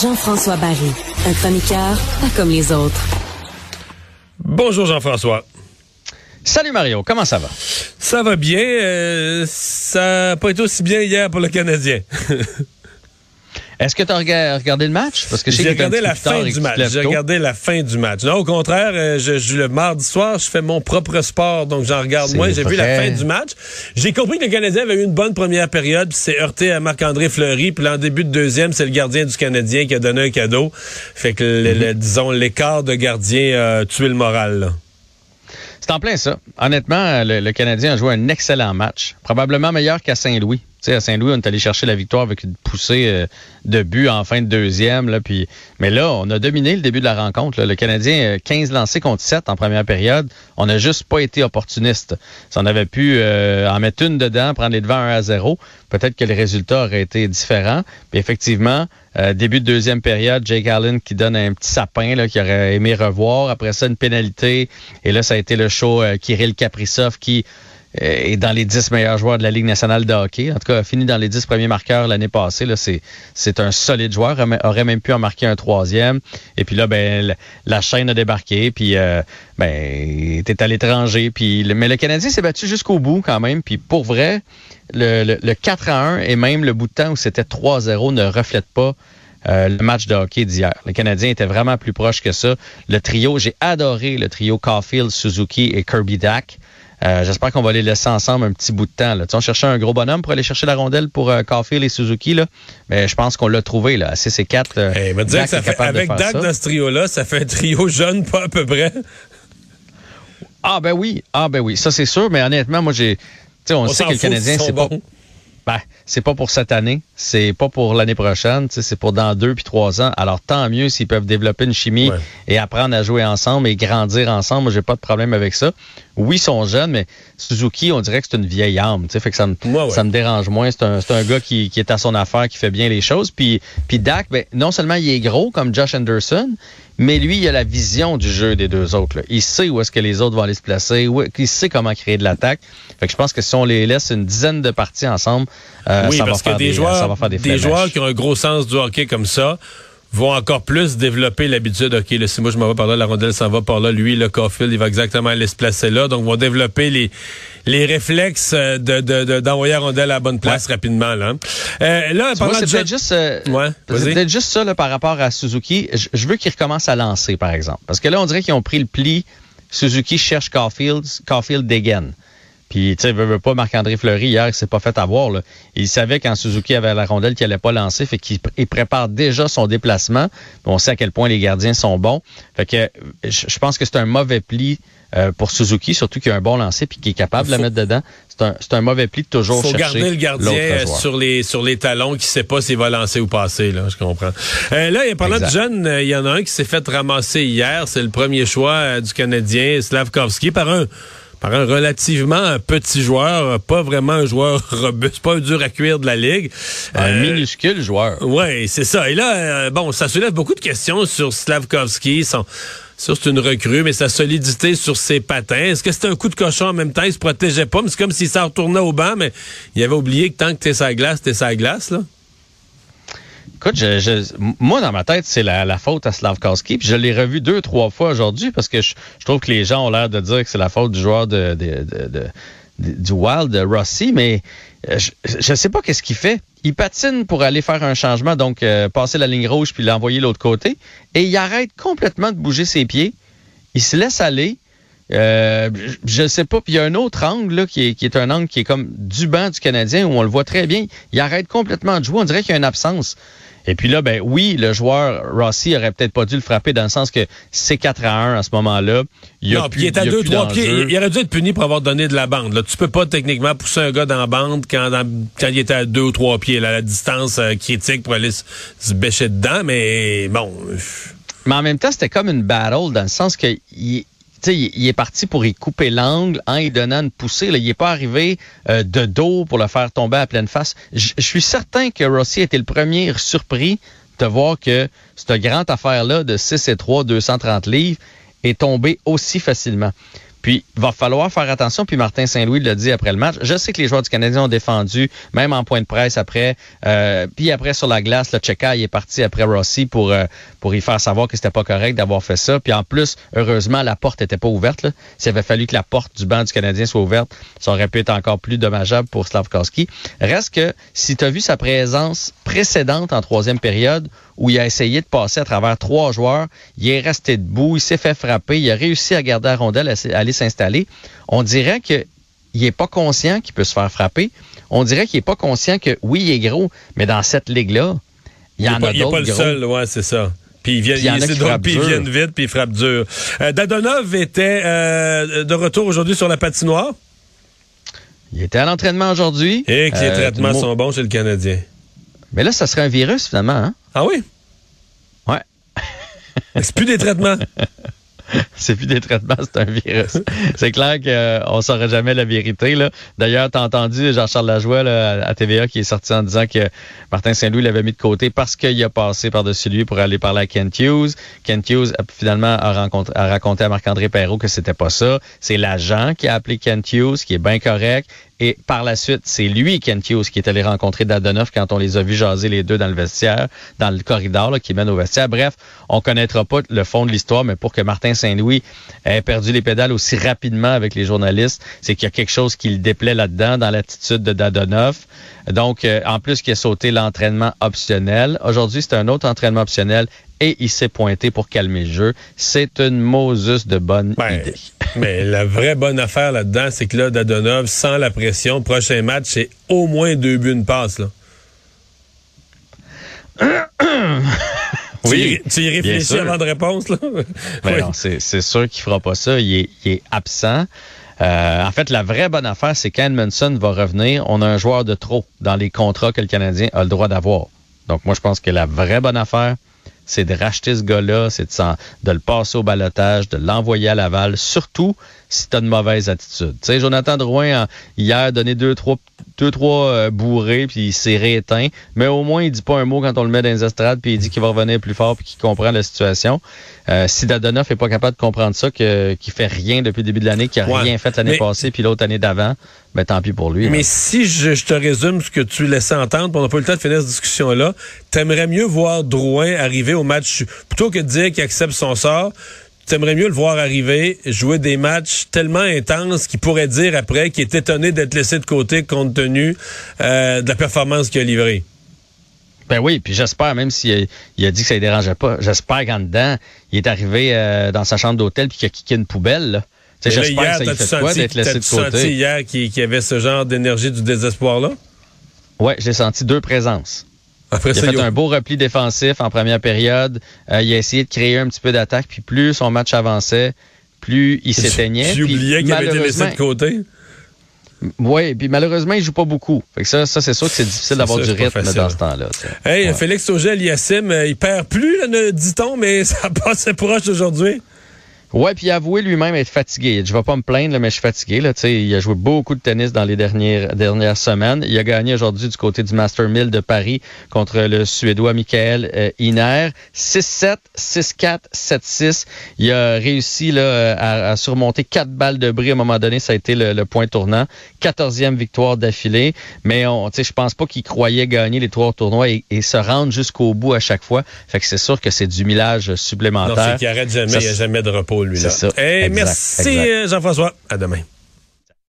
Jean-François Barry, un chroniqueur pas comme les autres. Bonjour Jean-François. Salut Mario, comment ça va? Ça va bien. euh, ça n'a pas été aussi bien hier pour le Canadien. Est-ce que tu as regardé le match? Parce que J'ai regardé la fin du match. J'ai regardé la fin du match. Non, au contraire, euh, je, je- le mardi soir, je fais mon propre sport, donc j'en regarde moins. J'ai vu la fin du match. J'ai compris que le Canadien avait eu une bonne première période, puis s'est heurté à Marc-André Fleury. Puis là, en début de deuxième, c'est le gardien du Canadien qui a donné un cadeau. Fait que, le- le- disons, l'écart de gardien a tué le moral. là. C'est en plein ça. Honnêtement, le, le Canadien a joué un excellent match. Probablement meilleur qu'à Saint-Louis. Sais, à Saint-Louis, on est allé chercher la victoire avec une poussée euh, de but en fin de deuxième. Là, puis, mais là, on a dominé le début de la rencontre. Le Canadien, euh, 15 lancés contre 7 en première période. On n'a juste pas été opportuniste. Si on avait pu euh, en mettre une dedans, prendre les devants 1 à 0, peut-être que le résultat aurait été différent. Puis effectivement, euh, début de deuxième période, Jake Allen qui donne un petit sapin là, qui aurait aimé revoir. Après ça, une pénalité. Et là, ça a été le show euh, Kirill Kaprizov qui euh, est dans les 10 meilleurs joueurs de la Ligue nationale de hockey. En tout cas, a fini dans les 10 premiers marqueurs l'année passée. Là, c'est, c'est un solide joueur. Aurait- même pu en marquer un troisième. Et puis là, ben, la- chaîne a débarqué. Puis, euh, ben, était à l'étranger. Puis, mais le Canadien s'est battu jusqu'au bout quand même. Puis, pour vrai, le, le, le 4 à 1 et même le bout de temps où c'était 3-0 ne reflète pas euh, le match de hockey d'hier. Le Canadien était vraiment plus proche que ça. Le trio, j'ai adoré le trio Caulfield, Suzuki et Kirby Dack. Euh, J'espère qu'on va les laisser ensemble un petit bout de temps. Là. Tu sais, on cherchait un gros bonhomme pour aller chercher la rondelle pour euh, Caulfield et Suzuki. Là? Mais je pense qu'on l'a trouvé. Là. À 6 et 4. euh, Eh, dire que ça fait, avec Dak dans ce trio-là, ça fait un trio jeune, pas à peu près. Ah ben oui, ah ben oui, ça c'est sûr. Mais honnêtement, moi j'ai, tu sais, on, On sait que le Canadien c'est pas, ben, c'est pas pour cette année, c'est pas pour l'année prochaine, c'est pour dans deux puis trois ans. Alors tant mieux s'ils peuvent développer une chimie Ouais. et apprendre à jouer ensemble et grandir ensemble. Moi j'ai pas de problème avec ça. Oui, ils sont jeunes, mais Suzuki, on dirait que c'est une vieille âme, tu sais, fait que ça me, Ouais, ouais. ça me dérange moins. C'est un, c'est un gars qui, qui est à son affaire, qui fait bien les choses. Puis, puis Dak, ben, non seulement il est gros comme Josh Anderson, mais lui, il a la vision du jeu des deux autres. là. Il sait où est-ce que les autres vont aller se placer, où, il sait comment créer de l'attaque. Fait que je pense que si on les laisse une dizaine de parties ensemble, euh, oui, ça, va que faire des, des, joueurs, ça va faire des, des joueurs qui ont un gros sens du hockey comme ça vont encore plus développer l'habitude. OK, là, si moi je m'en vais par là, la rondelle s'en va par là. Lui, le Caulfield, il va exactement aller se placer là. Donc, vont développer les les réflexes euh, de de- de- d'envoyer la rondelle à la bonne place rapidement. Là, Euh, là vois, c'est peut-être juste, euh, Ouais, c'est vas-y. peut-être juste ça là, par rapport à Suzuki. Je, je veux qu'il recommence à lancer, par exemple. Parce que là, on dirait qu'ils ont pris le pli. Suzuki cherche Caulfield, Caulfield dégaine. Puis, tu sais, veut, veut pas, Marc-André Fleury, hier, il s'est pas fait avoir. Là. Il savait quand Suzuki avait la rondelle qu'il allait pas lancer, fait qu'il il prépare déjà son déplacement. On sait à quel point les gardiens sont bons. Fait que je, pense que c'est un mauvais pli euh, pour Suzuki, surtout qu'il a un bon lancer puis qu'il est capable de le mettre dedans. C'est un, c'est un mauvais pli de toujours faut chercher garder le gardien sur les sur les talons qui sait pas s'il va lancer ou passer là, je comprends. Euh, là, parlant Exact. de jeunes, euh, il y en a un qui s'est fait ramasser hier, c'est le premier choix euh, du Canadien, Slavkovski par un par un relativement petit joueur, euh, pas vraiment un joueur robuste, pas un dur à cuire de la ligue. Un Euh, minuscule joueur. oui, c'est ça. Et là, euh, bon, ça soulève beaucoup de questions sur Slavkovski, son, sur c'est une recrue, mais sa solidité sur ses patins. Est-ce que c'était un coup de cochon en même temps? Il se protégeait pas, mais c'est comme s'il s'en retournait au banc, mais il avait oublié que tant que t'es sa glace, t'es sa glace, là. Écoute, moi, dans ma tête, c'est la, faute à Slavkowski. Puis je l'ai revu deux, trois fois aujourd'hui parce que je, trouve que les gens ont l'air de dire que c'est la faute du joueur de, du Wild, de Rossi, mais euh, je ne sais pas qu'est-ce qu'il fait. Il patine pour aller faire un changement, donc euh, passer la ligne rouge puis l'envoyer de l'autre côté, et il arrête complètement de bouger ses pieds. Il se laisse aller. Euh, je ne sais pas. Puis il y a un autre angle là, qui, est, qui est un angle qui est comme du banc du Canadien où on le voit très bien. Il arrête complètement de jouer. On dirait qu'il y a une absence. Et puis là, ben oui, le joueur Rossi aurait peut-être pas dû le frapper dans le sens que c'est 4 à 1 à ce moment-là. Il non, puis il est à 2 3 pieds. Il aurait dû être puni pour avoir donné de la bande. Là. Tu peux pas techniquement pousser un gars dans la bande quand, quand il était à 2 ou 3 pieds, là, la distance euh, critique pour aller se, se bêcher dedans, mais bon. Mais en même temps, c'était comme une battle dans le sens que il, il, est parti pour y couper l'angle en y donnant une poussée. Il n'est pas arrivé euh, de dos pour le faire tomber à pleine face. Je suis certain que Rossi était le premier surpris de voir que cette grande affaire-là de 6 et 3, 230 livres est tombée aussi facilement. Puis, va falloir faire attention. Puis, Martin Saint-Louis l'a dit après le match. Je sais que les joueurs du Canadien ont défendu, même en point de presse après. Euh, puis après, sur la glace, le Cheka, il est parti après Rossi pour, euh, pour y faire savoir que c'était pas correct d'avoir fait ça. Puis en plus, heureusement, la porte était pas ouverte. S'il avait fallu que la porte du banc du Canadien soit ouverte, ça aurait pu être encore plus dommageable pour Slavkowski. Reste que, si tu as vu sa présence précédente en troisième période, où il a essayé de passer à travers trois joueurs. Il est resté debout, il s'est fait frapper, il a réussi à garder la rondelle, à aller s'installer. On dirait qu'il n'est pas conscient qu'il peut se faire frapper. On dirait qu'il n'est pas conscient que, oui, il est gros, mais dans cette ligue-là, il y en a d'autres. Il n'est pas le seul, ouais, c'est ça. Puis ils viennent, puis ils viennent vite, puis ils frappent dur. Euh, Dadonov était euh, de retour aujourd'hui sur la patinoire. Il était à l'entraînement aujourd'hui. Et que les euh, traitements sont bons chez le Canadien. Mais là, ça serait un virus, finalement. Hein? Ah oui? Ouais. c'est plus des traitements. c'est plus des traitements, c'est un virus. c'est clair qu'on euh, ne saurait jamais la vérité. D'ailleurs, tu as entendu Jean-Charles Lajoie à TVA qui est sorti en disant que Martin Saint-Louis l'avait mis de côté parce qu'il a passé par-dessus lui pour aller parler à Kent Hughes. Kent Hughes, finalement, a, rencontré, a raconté à Marc-André Perrault que c'était pas ça. C'est l'agent qui a appelé Kent Hughes, qui est bien correct. Et par la suite, c'est lui, Kent Hughes, qui est allé rencontrer Dadonoff quand on les a vus jaser les deux dans le vestiaire, dans le corridor qui mène au vestiaire. Bref, on connaîtra pas le fond de l'histoire, mais pour que Martin Saint-Louis ait perdu les pédales aussi rapidement avec les journalistes, c'est qu'il y a quelque chose qui le déplaît là-dedans, dans l'attitude de Dadonoff. Donc, euh, en plus qu'il a sauté l'entraînement optionnel. Aujourd'hui, c'est un autre entraînement optionnel et il s'est pointé pour calmer le jeu. C'est une Moses de bonne idée. mais la vraie bonne affaire là-dedans, c'est que là, Dadonov, sans la pression, prochain match, c'est au moins deux buts, une passe. Là. oui, tu y, réfléchis avant de répondre. Là? Ben c'est sûr qu'il fera pas ça. Il est, absent. Euh, en fait, la vraie bonne affaire, c'est qu'Edmondson va revenir. On a un joueur de trop dans les contrats que le Canadien a le droit d'avoir. Donc, moi, je pense que la vraie bonne affaire, c'est de racheter ce gars-là, c'est de, le passer au balotage, de l'envoyer à Laval, surtout si tu as une mauvaise attitude. Tu sais, Jonathan Drouin, hier, a donné deux, trois, deux, trois euh, bourrés, puis il s'est rééteint, mais au moins, il dit pas un mot quand on le met dans les estrades, puis il dit qu'il va revenir plus fort, puis qu'il comprend la situation. Euh, si Dadonoff est pas capable de comprendre ça, que, qu'il fait rien depuis le début de l'année, qu'il a rien fait l'année passée, puis l'autre année d'avant, ben tant pis pour lui. Mais si je, te résume ce que tu laissais entendre, on n'a pas eu le temps de finir cette discussion-là, t'aimerais mieux voir Drouin arriver au match, plutôt que de dire qu'il accepte son sort, t'aimerais mieux le voir arriver, jouer des matchs tellement intenses qu'il pourrait dire après qu'il est étonné d'être laissé de côté compte tenu euh, de la performance qu'il a livrée. Ben oui, puis j'espère, même s'il a, dit que ça ne dérangeait pas, j'espère qu'en dedans, il est arrivé euh, dans sa chambre d'hôtel puis qu'il a kické une poubelle. Là. J'espère que ça lui fait quoi d'être laissé de côté. senti hier qu'il y avait ce genre d'énergie du désespoir-là? Oui, j'ai senti deux présences. Après il a fait un beau repli défensif en première période. Euh, il a essayé de créer un petit peu d'attaque, puis plus son match avançait, plus il s'éteignait. Tu oubliais qu'il avait été laissé de côté? Oui, puis malheureusement, il joue pas beaucoup. Fait que ça, ça c'est sûr que c'est difficile d'avoir du rythme dans ce temps-là. Hey, Félix Auger, Yassim, euh, il perd plus, dit-on, mais ça passe proche aujourd'hui. Ouais, puis il a avoué lui-même être fatigué. Je vais pas me plaindre, mais je suis fatigué. Là. il a joué beaucoup de tennis dans les dernières, dernières semaines. Il a gagné aujourd'hui du côté du Master 1000 de Paris contre le Suédois Michael euh, Iner. 6-7, 6-4, 7-6. Il a réussi là, à, surmonter quatre balles de bris à un moment donné. Ça a été le, point tournant. 14e victoire d'affilée. Mais on, je pense pas qu'il croyait gagner les trois tournois et, se rendre jusqu'au bout à chaque fois. Fait que c'est sûr que c'est du millage supplémentaire. Non, c'est qu'il arrête jamais. il n'y a jamais de repos, C'est ça. merci, Jean-François. À demain.